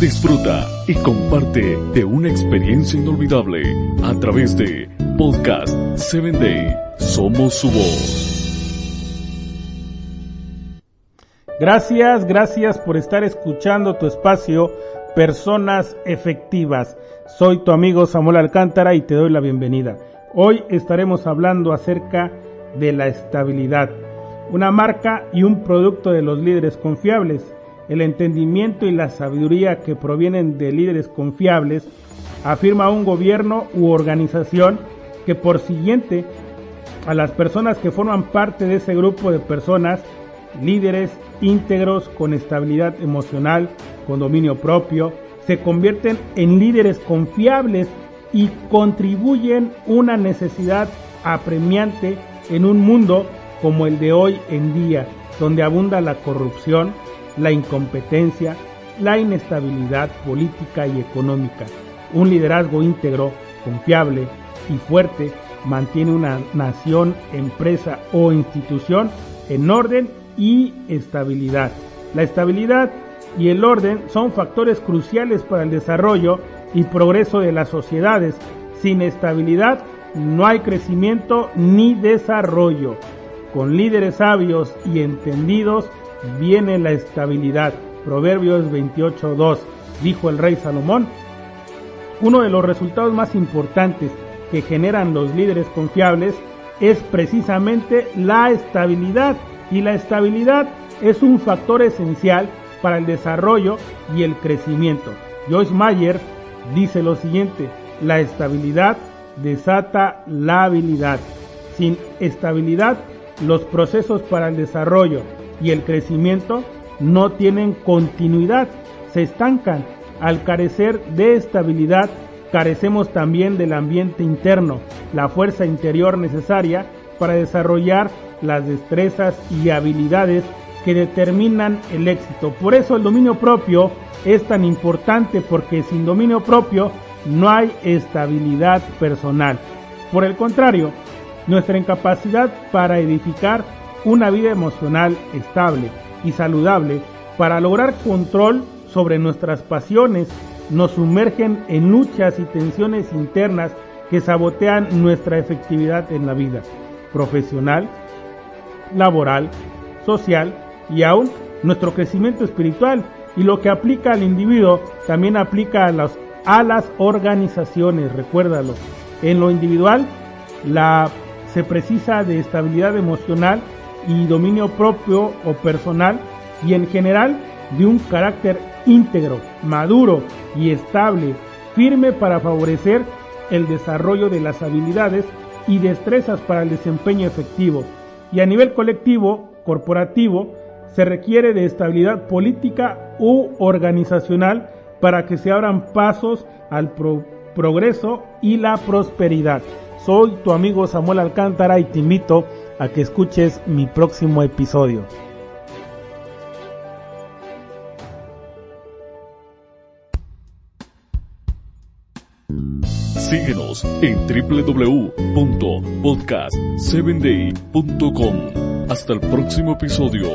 Disfruta y comparte de una experiencia inolvidable a través de Podcast 7 Day. Somos su voz. Gracias, gracias por estar escuchando tu espacio Personas Efectivas. Soy tu amigo Samuel Alcántara y te doy la bienvenida. Hoy estaremos hablando acerca de la estabilidad, una marca y un producto de los líderes confiables. El entendimiento y la sabiduría que provienen de líderes confiables afirma un gobierno u organización que por siguiente a las personas que forman parte de ese grupo de personas, líderes íntegros con estabilidad emocional, con dominio propio, se convierten en líderes confiables y contribuyen una necesidad apremiante en un mundo como el de hoy en día, donde abunda la corrupción, la incompetencia, la inestabilidad política y económica. Un liderazgo íntegro, confiable y fuerte mantiene una nación, empresa o institución en orden y estabilidad. La estabilidad y el orden son factores cruciales para el desarrollo y progreso de las sociedades. Sin estabilidad no hay crecimiento ni desarrollo. Con líderes sabios y entendidos viene la estabilidad. Proverbios 28.2 dijo el rey Salomón. Uno de los resultados más importantes que generan los líderes confiables es precisamente la estabilidad y la estabilidad es un factor esencial para el desarrollo y el crecimiento. Joyce Mayer dice lo siguiente, la estabilidad desata la habilidad. Sin estabilidad, los procesos para el desarrollo y el crecimiento no tienen continuidad, se estancan. Al carecer de estabilidad, carecemos también del ambiente interno, la fuerza interior necesaria para desarrollar las destrezas y habilidades que determinan el éxito. Por eso el dominio propio es tan importante porque sin dominio propio no hay estabilidad personal. Por el contrario, nuestra incapacidad para edificar una vida emocional estable y saludable, para lograr control sobre nuestras pasiones, nos sumergen en luchas y tensiones internas que sabotean nuestra efectividad en la vida profesional, laboral, social y aún nuestro crecimiento espiritual. Y lo que aplica al individuo también aplica a las, a las organizaciones, recuérdalo. En lo individual la, se precisa de estabilidad emocional y dominio propio o personal y en general de un carácter íntegro, maduro y estable, firme para favorecer el desarrollo de las habilidades y destrezas para el desempeño efectivo. Y a nivel colectivo, corporativo, se requiere de estabilidad política u organizacional para que se abran pasos al progreso y la prosperidad. Soy tu amigo Samuel Alcántara y te invito a que escuches mi próximo episodio. Síguenos en www.podcast7day.com. Hasta el próximo episodio.